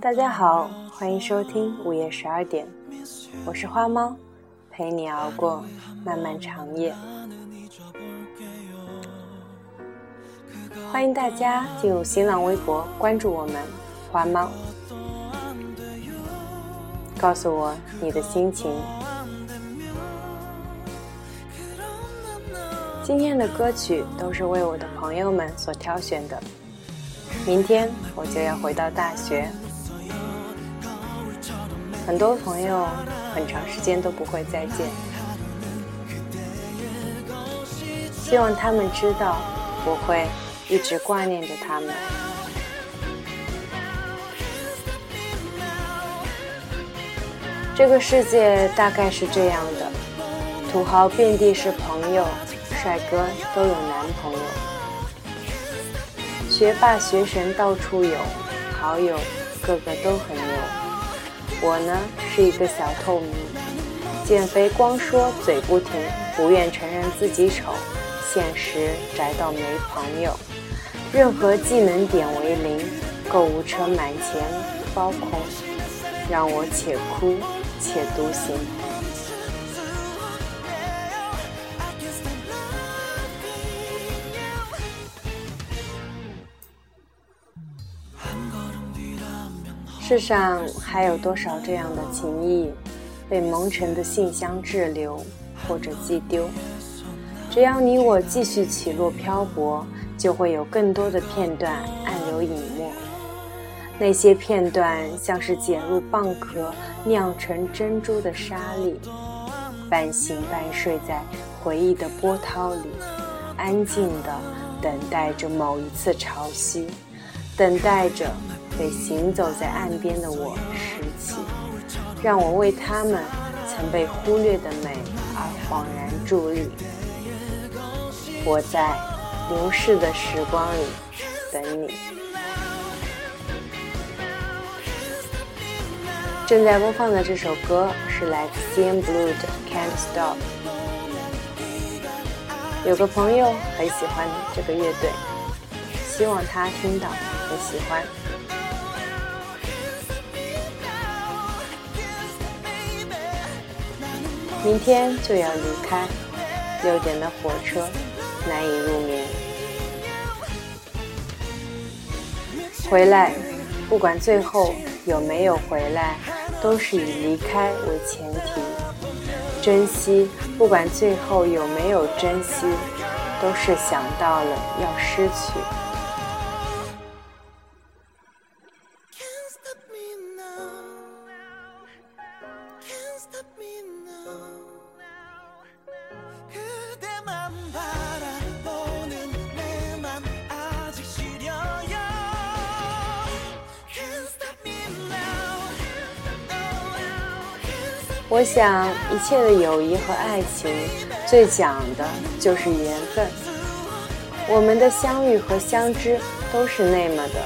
大家好，欢迎收听午夜十二点，我是花猫，陪你熬过漫漫长夜。欢迎大家进入新浪微博关注我们花猫，告诉我你的心情。今天的歌曲都是为我的朋友们所挑选的。明天我就要回到大学，很多朋友很长时间都不会再见，希望他们知道我会一直挂念着他们。这个世界大概是这样的，土豪遍地是朋友。帅哥都有男朋友，学霸学神到处有，好友个个都很。我呢是一个小透明，减肥光说嘴不停，不愿承认自己丑，现实宅到没朋友。任何技能点为零，购物车满钱包空，让我且哭且独行。世上还有多少这样的情谊，被蒙尘的信箱滞留或者寄丢？只要你我继续起落漂泊，就会有更多的片段暗流隐没。那些片段像是捡入蚌壳酿成珍珠的沙粒，半醒半睡在回忆的波涛里，安静的等待着某一次潮汐，等待着。被行走在岸边的我拾起，让我为他们曾被忽略的美而恍然伫立。我在流逝的时光里等你。正在播放的这首歌是来自 CNBLUE 的《Can't Stop》。有个朋友很喜欢这个乐队，希望他听到很喜欢。明天就要离开，六点的火车难以入眠。回来，不管最后有没有回来，都是以离开为前提。珍惜，不管最后有没有珍惜，都是想到了要失去。我想，一切的友谊和爱情，最讲的就是缘分。我们的相遇和相知，都是那么的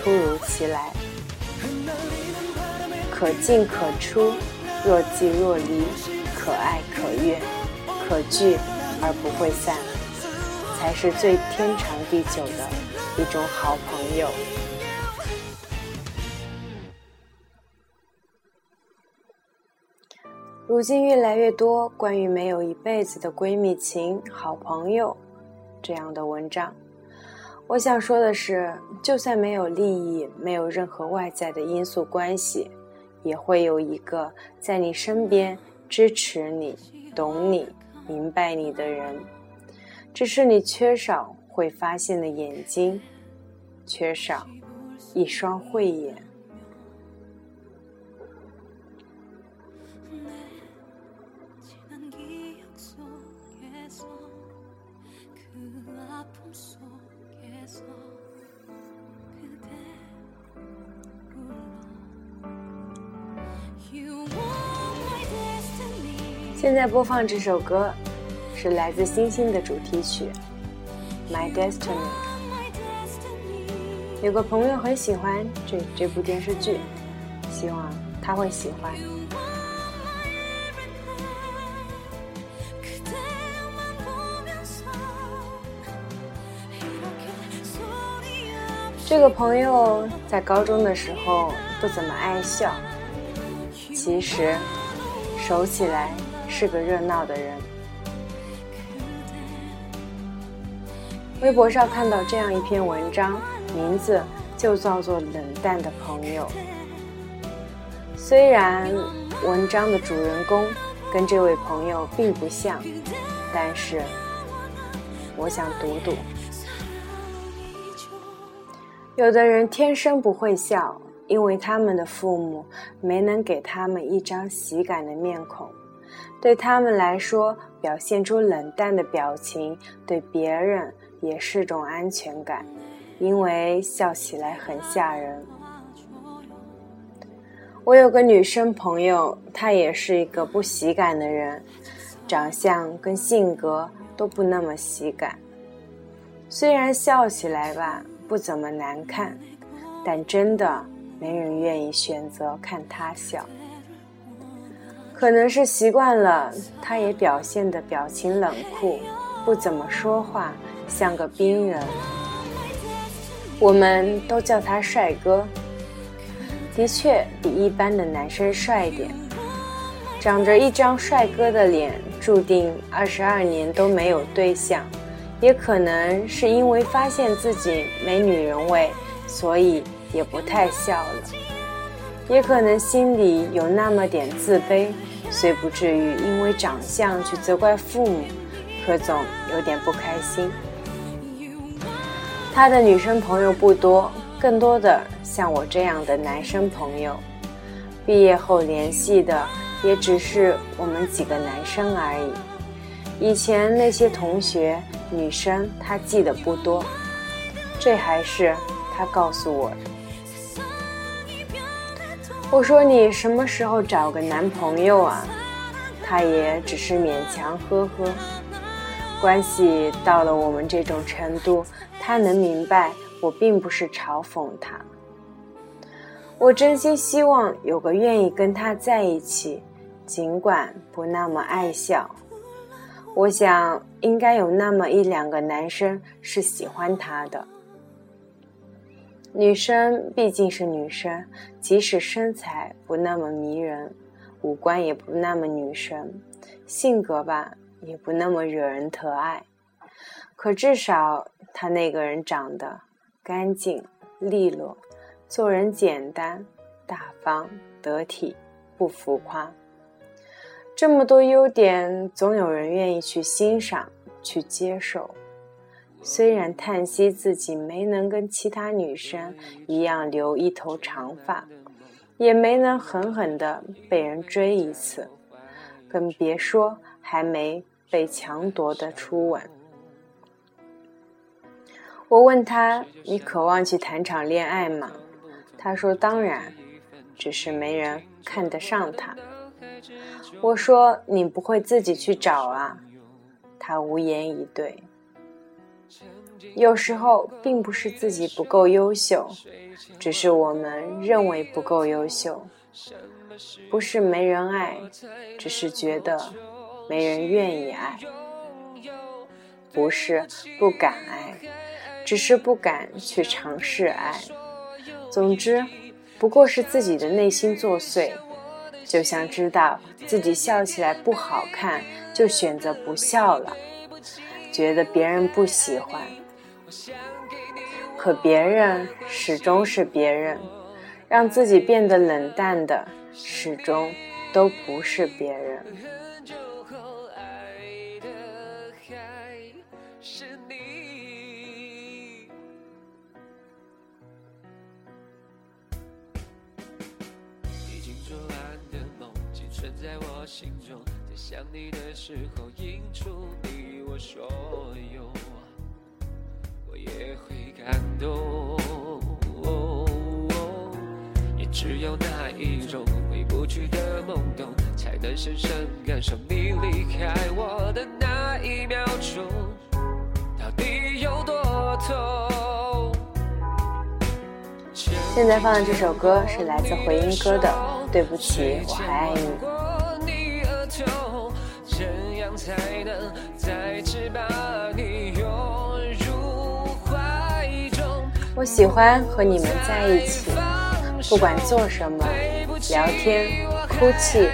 突如其来。可进可出，若即若离，可爱可怨，可聚而不会散，才是最天长地久的一种好朋友。如今越来越多关于没有一辈子的闺蜜情、好朋友这样的文章。我想说的是，就算没有利益，没有任何外在的因素关系，也会有一个在你身边支持你、懂你、明白你的人。只是你缺少会发现的眼睛，缺少一双慧眼。现在播放这首歌，是来自星星的主题曲《My Destiny》。有个朋友很喜欢这这部电视剧，希望他会喜欢。这个朋友在高中的时候不怎么爱笑。其实，熟起来是个热闹的人。微博上看到这样一篇文章，名字就叫做《冷淡的朋友》。虽然文章的主人公跟这位朋友并不像，但是我想读读。有的人天生不会笑，因为他们的父母没能给他们一张喜感的面孔，对他们来说，表现出冷淡的表情对别人也是种安全感，因为笑起来很吓人。我有个女生朋友，她也是一个不喜感的人，长相跟性格都不那么喜感。虽然笑起来吧不怎么难看，但真的没人愿意选择看他笑。可能是习惯了，他也表现的表情冷酷，不怎么说话，像个冰人。我们都叫他帅哥。的确比一般的男生帅点，长着一张帅哥的脸，注定二十二年都没有对象。也可能是因为发现自己没女人味，所以也不太笑了。也可能心里有那么点自卑，虽不至于因为长相去责怪父母，可总有点不开心。他的女生朋友不多。更多的像我这样的男生朋友，毕业后联系的也只是我们几个男生而已。以前那些同学女生，他记得不多。这还是他告诉我的。我说你什么时候找个男朋友啊？他也只是勉强呵呵。关系到了我们这种程度，他能明白。我并不是嘲讽他，我真心希望有个愿意跟他在一起，尽管不那么爱笑。我想应该有那么一两个男生是喜欢她的。女生毕竟是女生，即使身材不那么迷人，五官也不那么女神，性格吧也不那么惹人疼爱，可至少她那个人长得。干净利落，做人简单大方得体，不浮夸。这么多优点，总有人愿意去欣赏、去接受。虽然叹息自己没能跟其他女生一样留一头长发，也没能狠狠的被人追一次，更别说还没被强夺的初吻。我问他：“你渴望去谈场恋爱吗？”他说：“当然，只是没人看得上他。”我说：“你不会自己去找啊？”他无言以对。有时候并不是自己不够优秀，只是我们认为不够优秀。不是没人爱，只是觉得没人愿意爱。不是不敢爱。只是不敢去尝试爱，总之，不过是自己的内心作祟，就像知道自己笑起来不好看，就选择不笑了，觉得别人不喜欢，可别人始终是别人，让自己变得冷淡的始终都不是别人。在我心中在想你的时候映出你我所有我也会感动也只有那一种回不去的懵懂才能深深感受你离开我的那一秒钟。到底有多痛现在放的这首歌是来自回音哥的对不起我还爱你。才能再次把你拥入怀中。我喜欢和你们在一起，不管做什么，聊天、哭泣、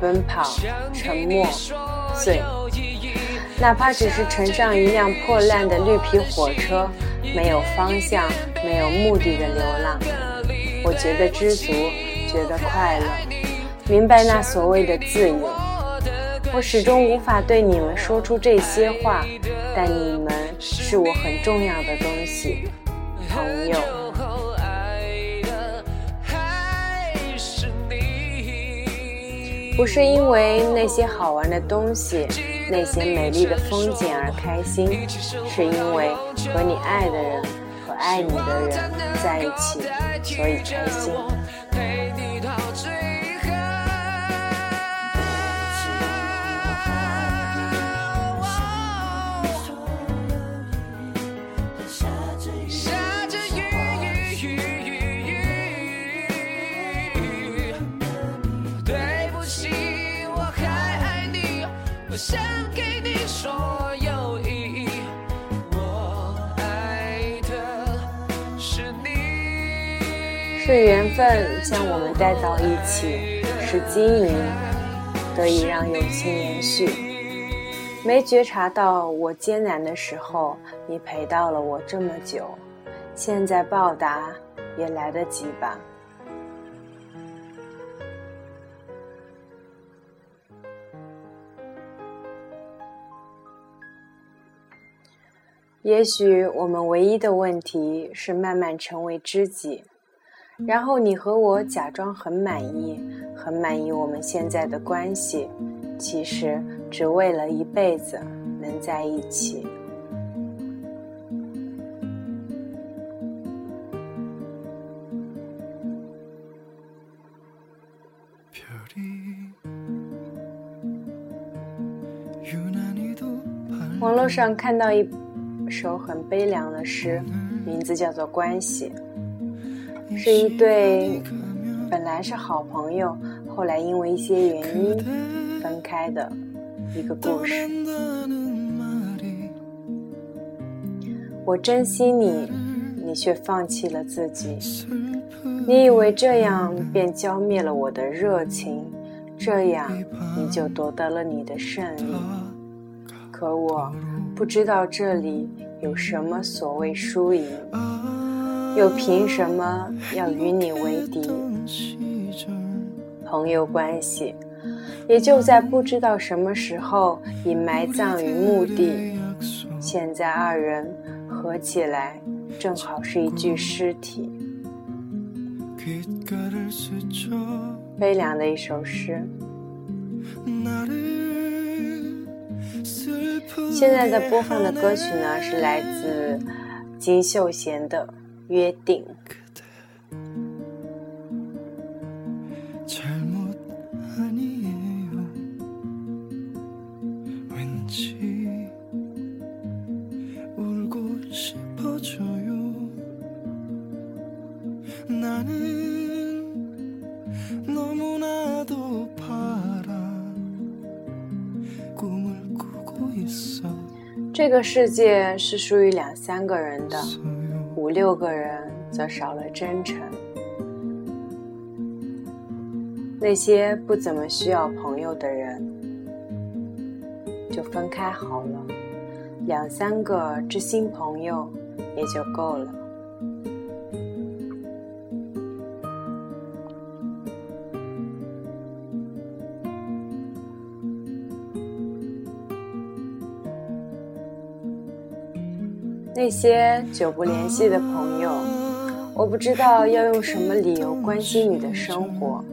奔跑、沉默、醉，哪怕只是乘上一辆破烂的绿皮火车，没有方向、没有目的的流浪，我觉得知足，觉得快乐，明白那所谓的自由。我始终无法对你们说出这些话，但你们是我很重要的东西，朋友。不是因为那些好玩的东西、那些美丽的风景而开心，是因为和你爱的人和爱你的人在一起，所以开心。分将我们带到一起，是经营得以让友情延续。没觉察到我艰难的时候，你陪到了我这么久，现在报答也来得及吧。也许我们唯一的问题是慢慢成为知己。然后你和我假装很满意，很满意我们现在的关系，其实只为了一辈子能在一起。网络上看到一首很悲凉的诗，名字叫做《关系》。是一对本来是好朋友，后来因为一些原因分开的一个故事。我珍惜你，你却放弃了自己。你以为这样便浇灭了我的热情，这样你就夺得了你的胜利。可我不知道这里有什么所谓输赢。又凭什么要与你为敌？朋友关系，也就在不知道什么时候已埋葬于墓地。现在二人合起来，正好是一具尸体。悲凉的一首诗。现在的播放的歌曲呢，是来自金秀贤的。约定。这个世界是属于两三个人的。五六个人则少了真诚，那些不怎么需要朋友的人就分开好了，两三个知心朋友也就够了。那些久不联系的朋友，我不知道要用什么理由关心你的生活，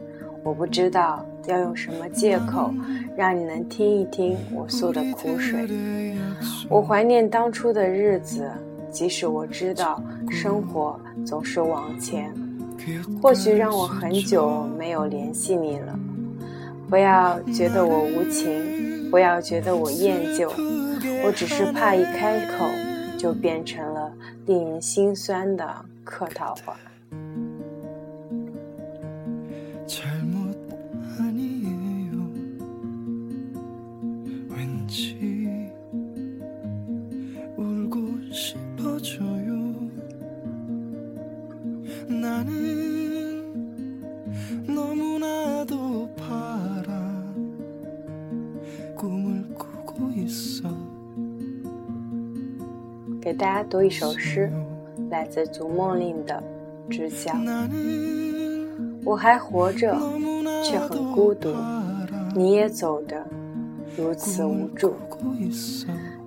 我不知道要用什么借口让你能听一听我诉的苦水。我怀念当初的日子，即使我知道生活总是往前，或许让我很久没有联系你了。不要觉得我无情，不要觉得我厌旧，我只是怕一开口。就变成了令人心酸的客套话。给大家读一首诗，来自《逐梦令》的《知晓》。我还活着，却很孤独；你也走的如此无助。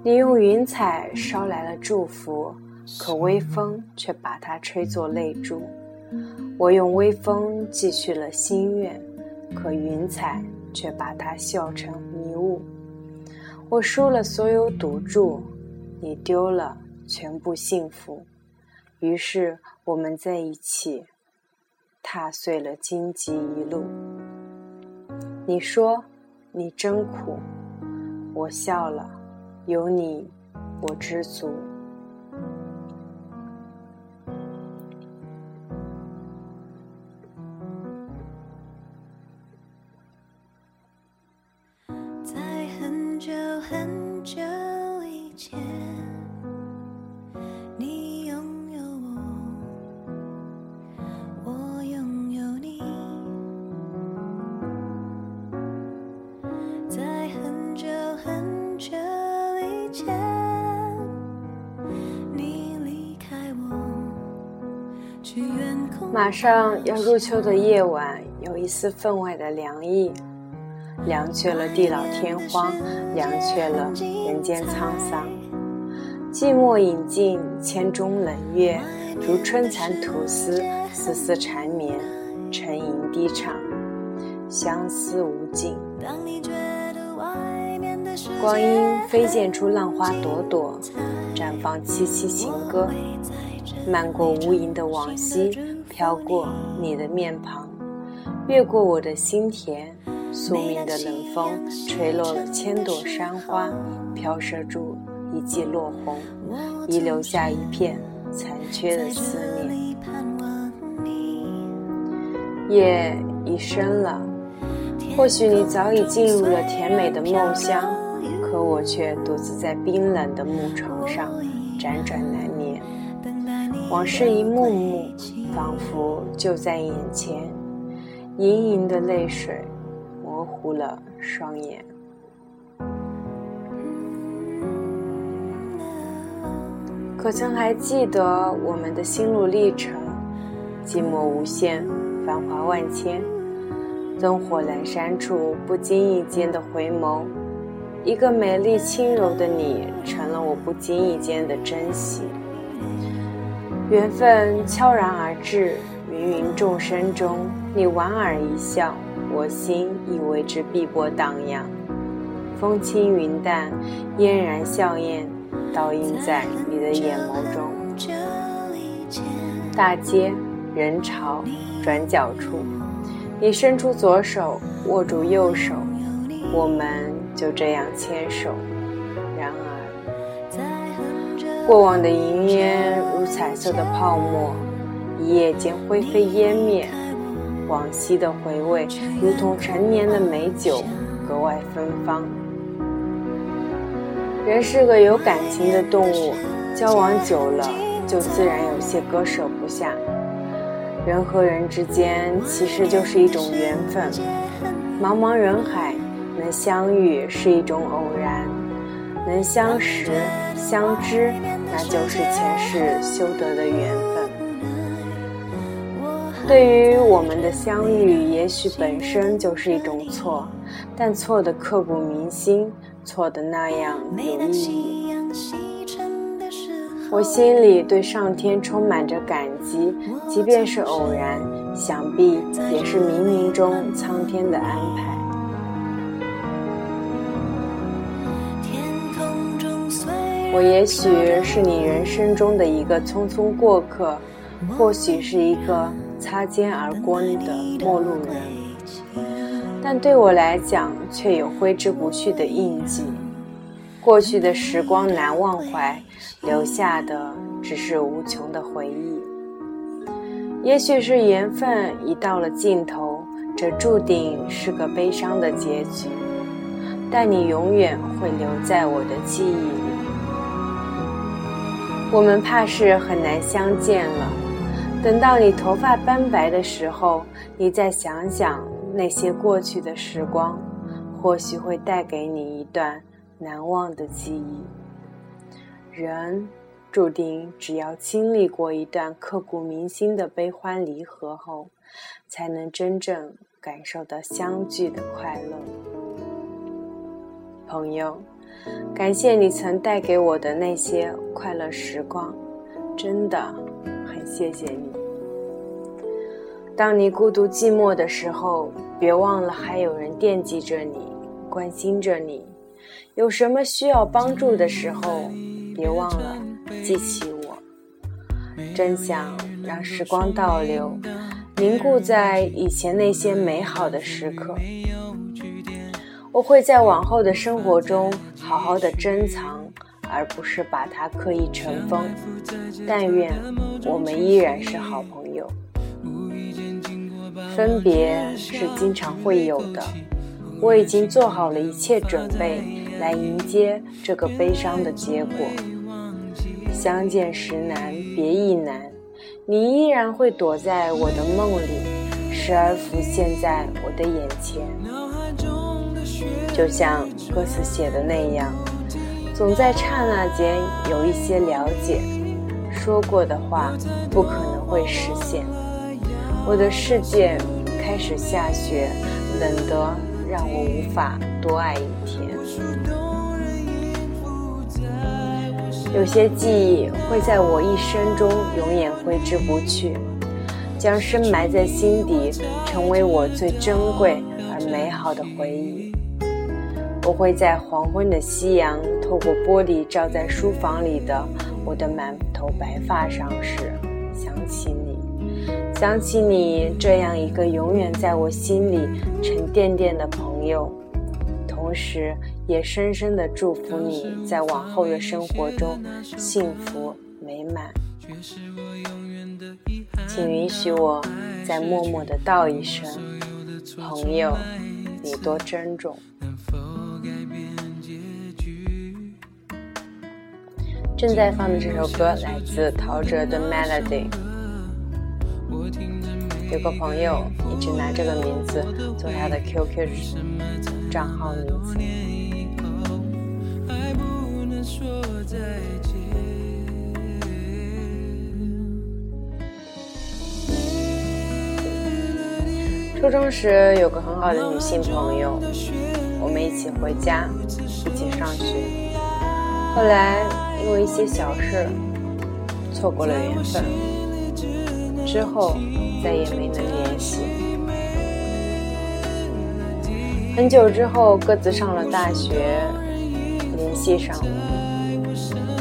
你用云彩捎来了祝福，可微风却把它吹作泪珠。我用微风寄去了心愿，可云彩却把它笑成迷雾。我输了所有赌注，你丢了。全部幸福，于是我们在一起，踏碎了荆棘一路。你说你真苦，我笑了，有你，我知足。马上要入秋的夜晚，有一丝分外的凉意，凉却了地老天荒，凉却了人间沧桑。寂寞饮尽千中冷月，如春蚕吐丝，丝丝缠绵，沉吟低唱，相思无尽。光阴飞溅出浪花朵朵，绽放凄凄情歌，漫过无垠的往昔。飘过你的面庞，越过我的心田，宿命的冷风吹落了千朵山花，飘射出一季落红，遗留下一片残缺的思念。夜已深了，或许你早已进入了甜美的梦乡，可我却独自在冰冷的木床上辗转难眠，往事一幕幕。仿佛就在眼前，盈盈的泪水模糊了双眼。可曾还记得我们的心路历程？寂寞无限，繁华万千。灯火阑珊处，不经意间的回眸，一个美丽轻柔的你，成了我不经意间的珍惜。缘分悄然而至，芸芸众生中，你莞尔一笑，我心已为之碧波荡漾。风轻云淡，嫣然笑靥，倒映在你的眼眸中。大街人潮，转角处，你伸出左手握住右手，我们就这样牵手。过往的云烟如彩色的泡沫，一夜间灰飞烟灭；往昔的回味如同陈年的美酒，格外芬芳。人是个有感情的动物，交往久了就自然有些割舍不下。人和人之间其实就是一种缘分，茫茫人海能相遇是一种偶然，能相识。相知，那就是前世修得的缘分。对于我们的相遇，也许本身就是一种错，但错的刻骨铭心，错的那样有意义。我心里对上天充满着感激，即便是偶然，想必也是冥冥中苍天的安排。我也许是你人生中的一个匆匆过客，或许是一个擦肩而过的陌路人，但对我来讲，却有挥之不去的印记。过去的时光难忘怀，留下的只是无穷的回忆。也许是缘分已到了尽头，这注定是个悲伤的结局，但你永远会留在我的记忆。我们怕是很难相见了。等到你头发斑白的时候，你再想想那些过去的时光，或许会带给你一段难忘的记忆。人注定只要经历过一段刻骨铭心的悲欢离合后，才能真正感受到相聚的快乐。朋友，感谢你曾带给我的那些快乐时光，真的很谢谢你。当你孤独寂寞的时候，别忘了还有人惦记着你。关心着你，有什么需要帮助的时候，别忘了记起我。真想让时光倒流，凝固在以前那些美好的时刻。我会在往后的生活中好好的珍藏，而不是把它刻意尘封。但愿我们依然是好朋友。分别是经常会有的。我已经做好了一切准备来迎接这个悲伤的结果。相见时难，别亦难。你依然会躲在我的梦里，时而浮现在我的眼前。就像歌词写的那样，总在刹那间有一些了解，说过的话不可能会实现。我的世界开始下雪，冷得。让我无法多爱一天。有些记忆会在我一生中永远挥之不去，将深埋在心底，成为我最珍贵而美好的回忆。我会在黄昏的夕阳透过玻璃照在书房里的我的满头白发上时，想起你。想起你这样一个永远在我心里沉甸甸的朋友，同时也深深的祝福你在往后的生活中幸福美满。请允许我再默默的道一声，朋友，你多珍重。改变结局正在放的这首歌来自陶喆的《Melody》。有个朋友一直拿这个名字做他的 QQ 账号名字。初中时有个很好的女性朋友，我们一起回家，一起上学。后来因为一些小事，错过了缘分。之后。再也没能联系。很久之后，各自上了大学，联系上了，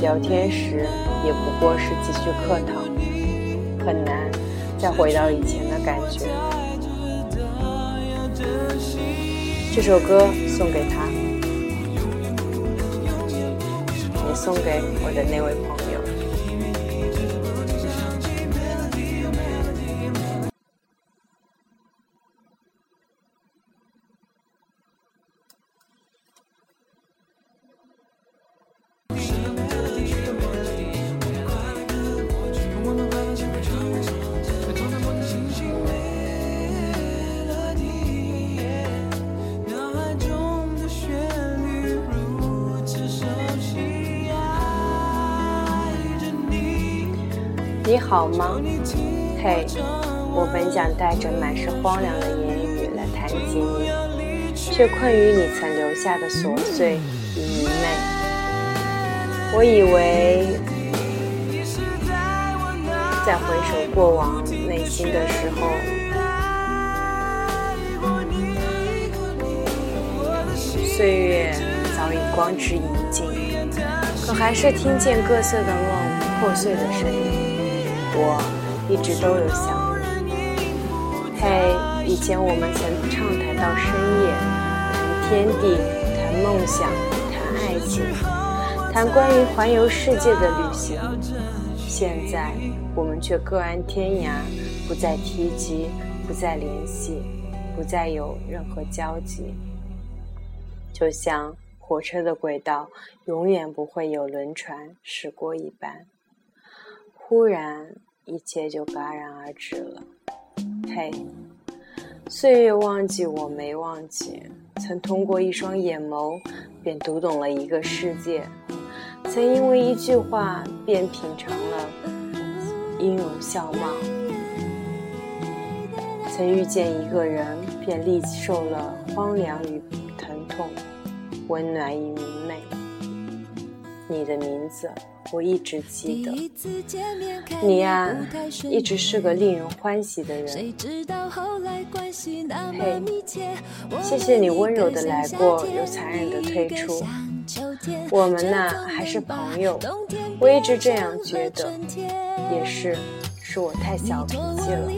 聊天时也不过是几句客套，很难再回到以前的感觉。这首歌送给他，也送给我的那位朋友。好吗？嘿，我本想带着满是荒凉的言语来谈及你，却困于你曾留下的琐碎与愚昧。我以为在回首过往内心的时候，岁月早已光之已尽，可还是听见各色的梦破碎的声音。我一直都有想你。嘿，以前我们曾畅谈到深夜，谈天地，谈梦想，谈爱情，谈关于环游世界的旅行。现在我们却各安天涯，不再提及，不再联系，不再有任何交集。就像火车的轨道永远不会有轮船驶过一般。忽然，一切就戛然而止了。嘿，岁月忘记我没忘记，曾通过一双眼眸便读懂了一个世界，曾因为一句话便品尝了音容笑貌，曾遇见一个人便历受了荒凉与疼痛，温暖与明媚。你的名字。我一直记得，你呀，一直是个令人欢喜的人。嘿，谢谢你温柔的来过，又残忍的退出。我们呐，还是朋友。我一直这样觉得，也是，是我太小脾气了。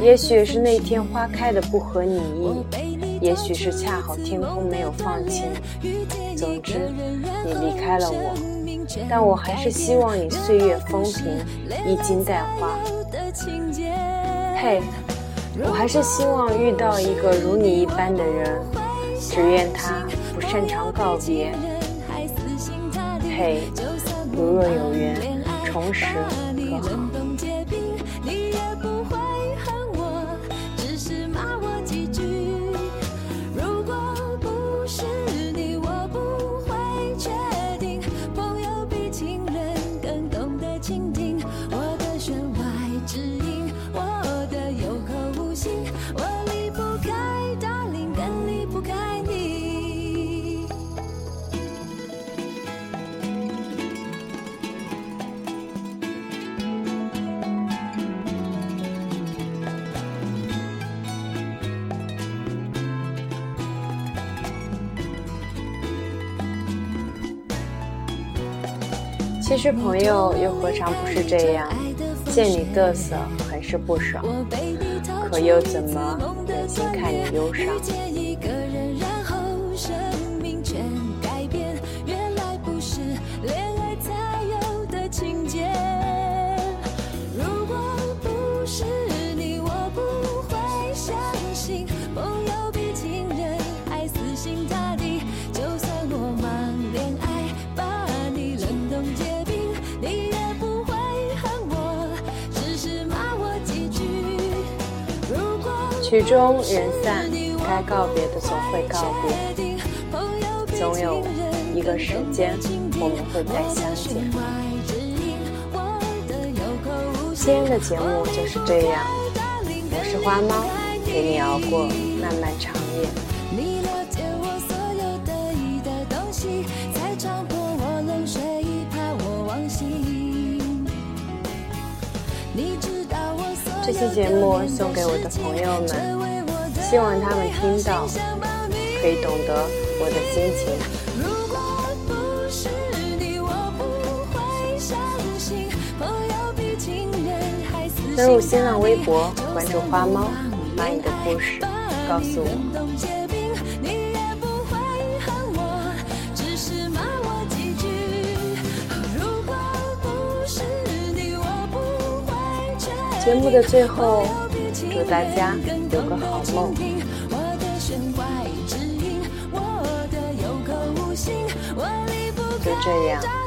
也许是那天花开的不合你意，也许是恰好天空没有放晴。总之，你离开了我。但我还是希望你岁月风平，衣襟带花。嘿，我还是希望遇到一个如你一般的人，只愿他不擅长告别。嘿，如若有缘，重拾其实朋友又何尝不是这样？见你嘚瑟，很是不爽，可又怎么忍心看你忧伤？曲终人散，该告别的总会告别，总有一个时间我们会再相见。今天的节目就是这样，我是花猫，陪你熬过漫漫长期节目送给我的朋友们，希望他们听到，可以懂得我的心情。登录新浪微博，关注花猫，把你的故事告诉我。节目的最后，祝大家有个好梦。就这样。